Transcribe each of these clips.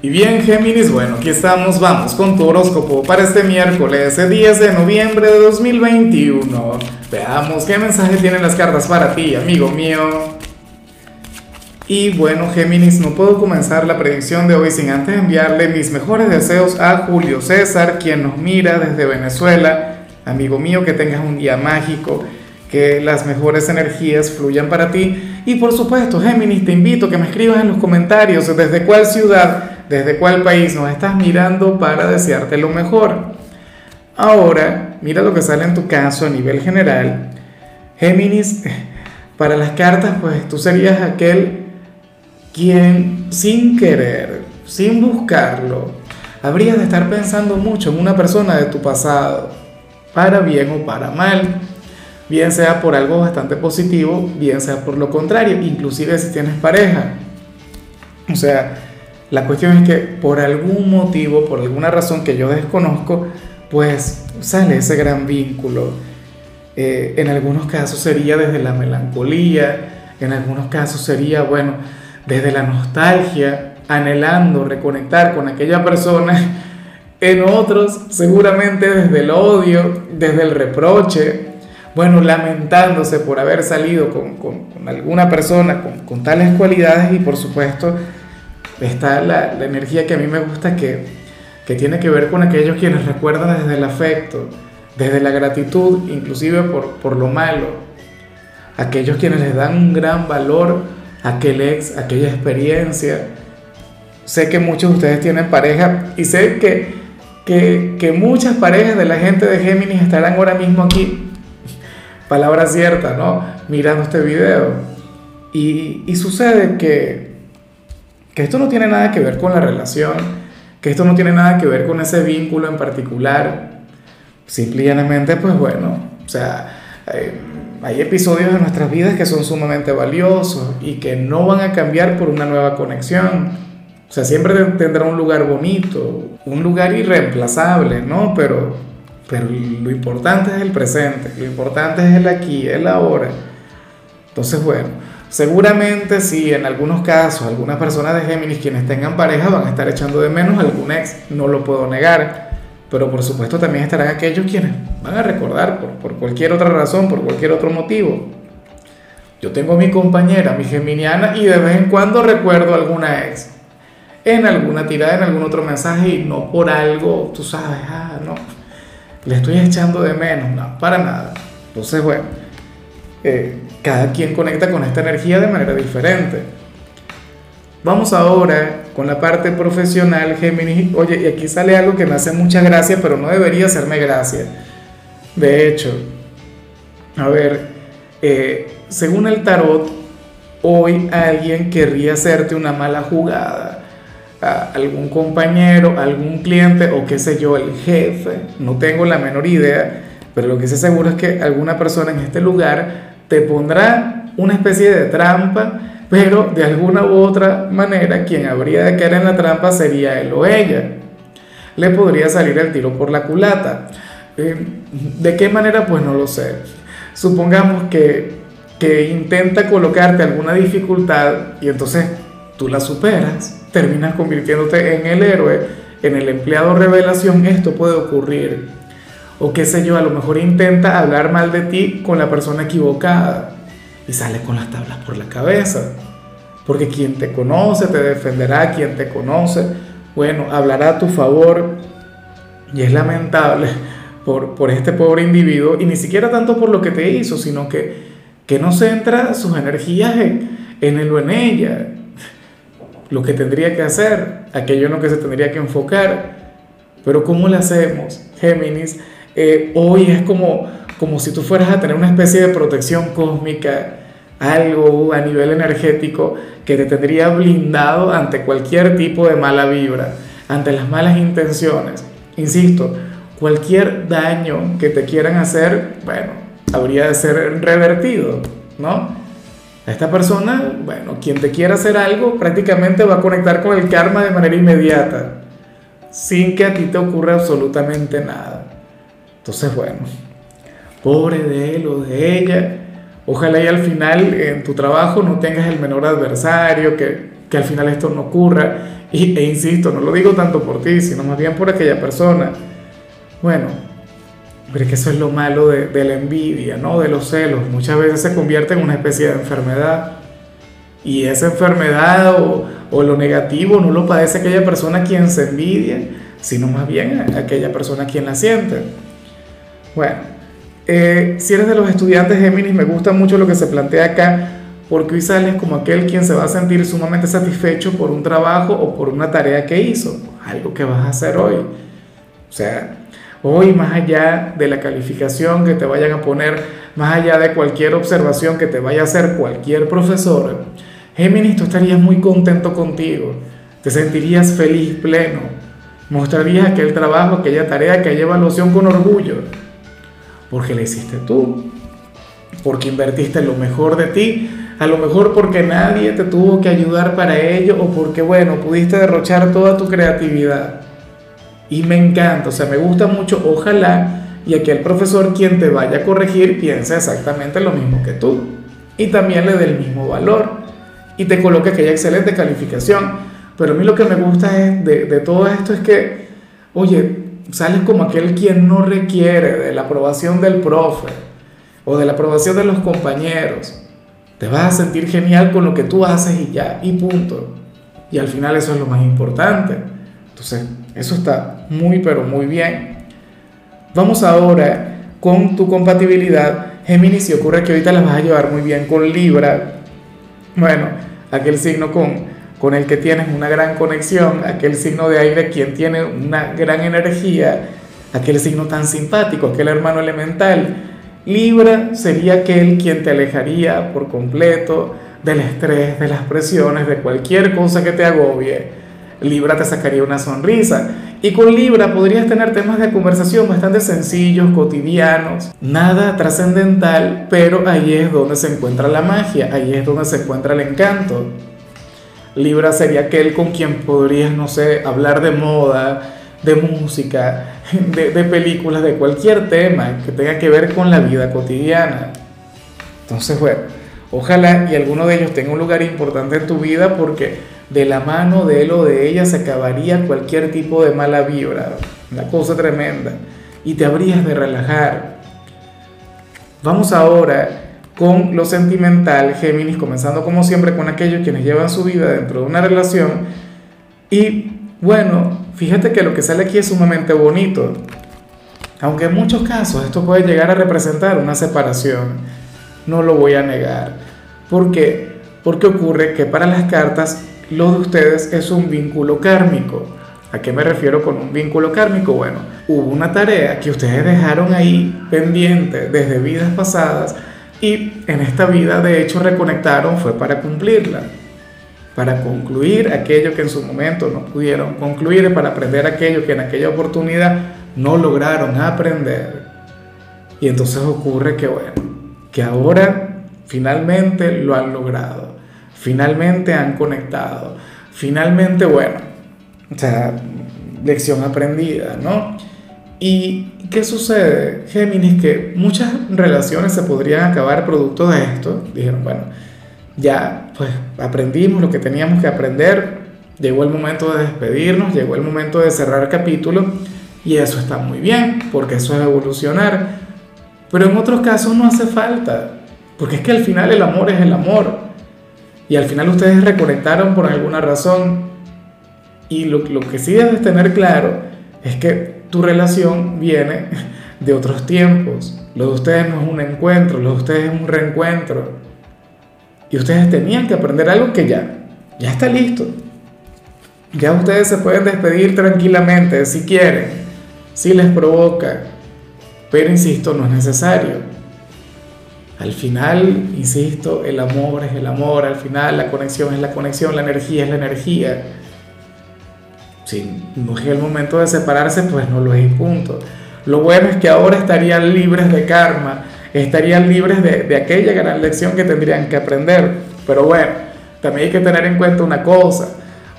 Y bien, Géminis, bueno, aquí estamos, vamos con tu horóscopo para este miércoles, 10 de noviembre de 2021. Veamos qué mensaje tienen las cartas para ti, amigo mío. Y bueno, Géminis, no puedo comenzar la predicción de hoy sin antes enviarle mis mejores deseos a Julio César, quien nos mira desde Venezuela. Amigo mío, que tengas un día mágico, que las mejores energías fluyan para ti. Y por supuesto, Géminis, te invito a que me escribas en los comentarios desde cuál ciudad desde cuál país nos estás mirando para desearte lo mejor. Ahora, mira lo que sale en tu caso a nivel general. Géminis, para las cartas, pues tú serías aquel quien sin querer, sin buscarlo, habrías de estar pensando mucho en una persona de tu pasado, para bien o para mal, bien sea por algo bastante positivo, bien sea por lo contrario, inclusive si tienes pareja. O sea, la cuestión es que por algún motivo, por alguna razón que yo desconozco, pues sale ese gran vínculo. Eh, en algunos casos sería desde la melancolía, en algunos casos sería, bueno, desde la nostalgia, anhelando reconectar con aquella persona. En otros, seguramente desde el odio, desde el reproche, bueno, lamentándose por haber salido con, con, alguna persona con, con tales cualidades y por supuesto está la, la, energía que a mí me gusta que, que tiene que ver con aquellos quienes recuerdan desde el afecto, desde la gratitud, inclusive por, por lo malo, aquellos quienes les dan un gran valor a aquel ex, aquella experiencia. Sé que muchos de ustedes tienen pareja y sé que, que, que muchas parejas de la gente de Géminis estarán ahora mismo aquí, palabra cierta, ¿no? Mirando este video. Y, y sucede que, que esto no tiene nada que ver con la relación, que esto no tiene nada que ver con ese vínculo en particular. Simplemente, pues bueno, o sea, hay, hay episodios de nuestras vidas que son sumamente valiosos y que no van a cambiar por una nueva conexión. O sea, siempre tendrá un lugar bonito, un lugar irreemplazable, ¿no? Pero, pero lo importante es el presente, lo importante es el aquí, el ahora. Entonces, bueno, Seguramente sí, en algunos casos, algunas personas de Géminis quienes tengan pareja van a estar echando de menos a algún ex, no lo puedo negar, pero por supuesto también estarán aquellos quienes van a recordar por, por cualquier otra razón, por cualquier otro motivo. Yo tengo a mi compañera, mi geminiana, y de vez en cuando recuerdo a alguna ex, en alguna tirada, en algún otro mensaje, y no por algo, tú sabes, ah, no, le estoy echando de menos, no, para nada. Entonces, bueno, eh, cada quien conecta con esta energía de manera diferente. Vamos ahora con la parte profesional, Géminis. Oye, y aquí sale algo que me hace mucha gracia, pero no debería hacerme gracia. De hecho, a ver, eh, según el tarot, hoy alguien querría hacerte una mala jugada. Algún compañero, algún cliente o qué sé yo, el jefe, no tengo la menor idea, pero lo que sé seguro es que alguna persona en este lugar te pondrá una especie de trampa, pero de alguna u otra manera quien habría de caer en la trampa sería él o ella. Le podría salir el tiro por la culata. Eh, ¿De qué manera? Pues no lo sé. Supongamos que, que intenta colocarte alguna dificultad y entonces tú la superas, terminas convirtiéndote en el héroe, en el empleado revelación, esto puede ocurrir o qué sé yo, a lo mejor intenta hablar mal de ti con la persona equivocada y sale con las tablas por la cabeza. Porque quien te conoce te defenderá, quien te conoce, bueno, hablará a tu favor. Y es lamentable por, por este pobre individuo, y ni siquiera tanto por lo que te hizo, sino que, que no centra sus energías en, en él o en ella. Lo que tendría que hacer, aquello en lo que se tendría que enfocar. Pero ¿cómo le hacemos, Géminis? Eh, hoy es como, como si tú fueras a tener una especie de protección cósmica, algo a nivel energético que te tendría blindado ante cualquier tipo de mala vibra, ante las malas intenciones. Insisto, cualquier daño que te quieran hacer, bueno, habría de ser revertido, ¿no? Esta persona, bueno, quien te quiera hacer algo, prácticamente va a conectar con el karma de manera inmediata, sin que a ti te ocurra absolutamente nada. Entonces, bueno, pobre de él o de ella. Ojalá y al final en tu trabajo no tengas el menor adversario, que, que al final esto no ocurra. Y, e insisto, no lo digo tanto por ti, sino más bien por aquella persona. Bueno, pero es que eso es lo malo de, la envidia, ¿no? De los celos. Muchas veces se convierte en una especie de enfermedad. Y esa enfermedad o, o lo negativo no lo padece aquella persona quien se envidia, sino más bien aquella persona quien la siente. Bueno, eh, si eres de los estudiantes Géminis, me gusta mucho lo que se plantea acá, porque hoy sales como aquel quien se va a sentir sumamente satisfecho por un trabajo o por una tarea que hizo, algo que vas a hacer hoy. O sea, hoy más allá de la calificación que te vayan a poner, más allá de cualquier observación que te vaya a hacer cualquier profesor, Géminis, tú estarías muy contento contigo, te sentirías feliz, pleno, mostrarías aquel trabajo, aquella tarea, aquella evaluación con orgullo, porque la hiciste tú, porque invertiste lo mejor de ti, a lo mejor porque nadie te tuvo que ayudar para ello o porque, bueno, pudiste derrochar toda tu creatividad. Y me encanta, o sea, me gusta mucho, ojalá y aquel profesor quien te vaya a corregir piense exactamente lo mismo que tú y también le dé el mismo valor y te coloque aquella excelente calificación. Pero a mí lo que me gusta de, de todo esto es que, oye, sales como aquel quien no requiere de la aprobación del profe o de la aprobación de los compañeros. Te vas a sentir genial con lo que tú haces y ya, y punto. Y al final eso es lo más importante. Entonces, eso está muy, pero muy bien. Vamos ahora con tu compatibilidad. Géminis, si ocurre que ahorita las vas a llevar muy bien con Libra. Bueno, aquel signo con, con el que tienes una gran conexión, aquel signo de aire quien tiene una gran energía, aquel signo tan simpático, aquel hermano elemental. Libra sería aquel quien te alejaría por completo del estrés, de las presiones, de cualquier cosa que te agobie. Libra te sacaría una sonrisa. Y con Libra podrías tener temas de conversación bastante sencillos, cotidianos, nada trascendental, pero ahí es donde se encuentra la magia, ahí es donde se encuentra el encanto. Libra sería aquel con quien podrías, no sé, hablar de moda, de música, de, películas, de cualquier tema que tenga que ver con la vida cotidiana. Entonces, bueno, ojalá y alguno de ellos tenga un lugar importante en tu vida porque de la mano de él o de ella se acabaría cualquier tipo de mala vibra, una cosa tremenda, y te habrías de relajar. Vamos ahora con lo sentimental, Géminis, comenzando como siempre con aquellos quienes llevan su vida dentro de una relación. Y bueno, fíjate que lo que sale aquí es sumamente bonito, aunque en muchos casos esto puede llegar a representar una separación, no lo voy a negar. ¿Por qué? Porque ocurre que para las cartas lo de ustedes es un vínculo kármico. ¿A qué me refiero con un vínculo kármico? Bueno, hubo una tarea que ustedes dejaron ahí pendiente desde vidas pasadas y en esta vida de hecho reconectaron fue para cumplirla, para concluir aquello que en su momento no pudieron concluir, para aprender aquello que en aquella oportunidad no lograron aprender. Y entonces ocurre que bueno, que ahora finalmente lo han logrado finalmente han conectado, finalmente, bueno, o sea, lección aprendida, ¿no? ¿Y qué sucede, Géminis? Que muchas relaciones se podrían acabar producto de esto. Dijeron, bueno, ya pues aprendimos lo que teníamos que aprender, llegó el momento de despedirnos, llegó el momento de cerrar capítulo y eso está muy bien, porque eso es evolucionar. Pero en otros casos no hace falta, porque es que al final el amor es el amor y al final ustedes reconectaron por alguna razón. Y lo, lo que sí debes tener claro es que tu relación viene de otros tiempos. Lo de ustedes no es un encuentro, lo de ustedes es un reencuentro. Y ustedes tenían que aprender algo que ya, ya está listo. Ya ustedes se pueden despedir tranquilamente si quieren, si les provoca. Pero insisto, no es necesario. Al final, insisto, el amor es el amor, al final la conexión es la conexión, la energía es la energía. Si no es el momento de separarse, pues no lo es y punto. Lo bueno es que ahora estarían libres de karma, estarían libres de, aquella gran lección que tendrían que aprender. Pero bueno, también hay que tener en cuenta una cosa.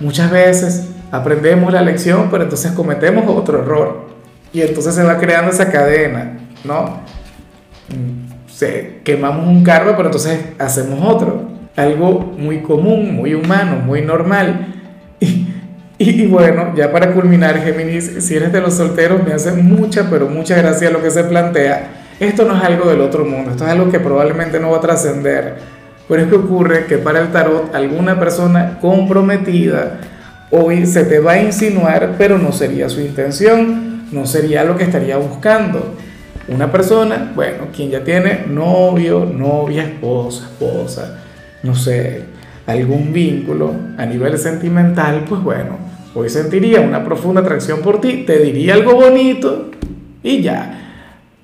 Muchas veces aprendemos la lección, pero entonces cometemos otro error. Y entonces se va creando esa cadena, ¿no? se, quemamos un karma, pero entonces hacemos otro. algo muy común, muy humano, muy normal. y, bueno, ya para culminar, Géminis, si eres de los solteros, me hace mucha, pero mucha gracia lo que se plantea. Esto no es algo del otro mundo, esto es algo que probablemente no va a trascender. Pero es que ocurre que para el tarot alguna persona comprometida hoy se te va a insinuar, pero no sería su intención, no sería lo que estaría buscando. Una persona, bueno, quien ya tiene novio, novia, esposa, esposa, no sé, algún vínculo a nivel sentimental, pues bueno, hoy sentiría una profunda atracción por ti, te diría algo bonito y ya.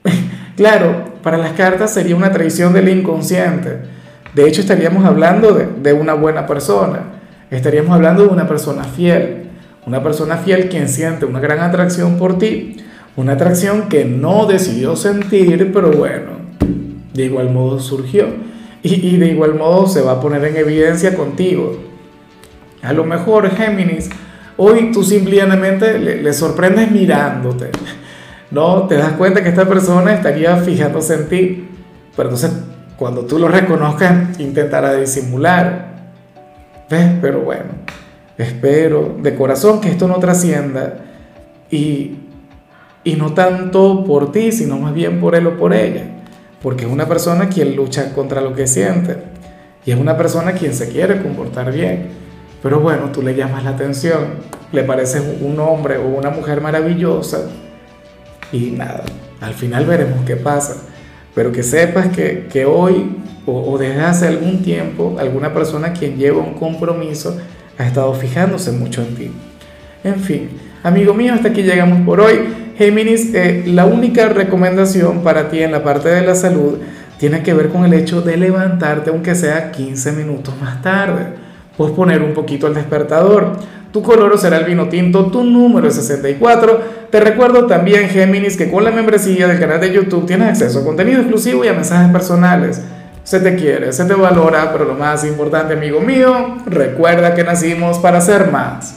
Claro, para las cartas sería una traición del inconsciente. De hecho, estaríamos hablando de, de una buena persona. Estaríamos hablando de una persona fiel. Una persona fiel quien siente una gran atracción por ti. Una atracción que no decidió sentir, pero bueno, de igual modo surgió. Y, de igual modo se va a poner en evidencia contigo. A lo mejor, Géminis, hoy tú simplemente le, le, sorprendes mirándote. No, te das cuenta que esta persona estaría fijándose en ti. Pero entonces, cuando tú lo reconozcas, intentará disimular. ¿Ves? Pero bueno, espero de corazón que esto no trascienda. Y, y no tanto por ti, sino más bien por él o por ella porque es una persona quien lucha contra lo que siente y es una persona quien se quiere comportar bien. Pero bueno, tú le llamas la atención, le pareces un hombre o una mujer maravillosa y nada, al final veremos qué pasa. Pero que sepas que, que hoy o, o desde hace algún tiempo alguna persona quien lleva un compromiso ha estado fijándose mucho en ti. En fin, amigo mío, hasta aquí llegamos por hoy. Géminis, eh, la única recomendación para ti en la parte de la salud tiene que ver con el hecho de levantarte aunque sea 15 minutos más tarde. Puedes poner un poquito el despertador. Tu color será el vino tinto, tu número es 64. Te recuerdo también, Géminis, que con la membresía del canal de YouTube tienes acceso a contenido exclusivo y a mensajes personales. Se te quiere, se te valora, pero lo más importante, amigo mío, recuerda que nacimos para ser más.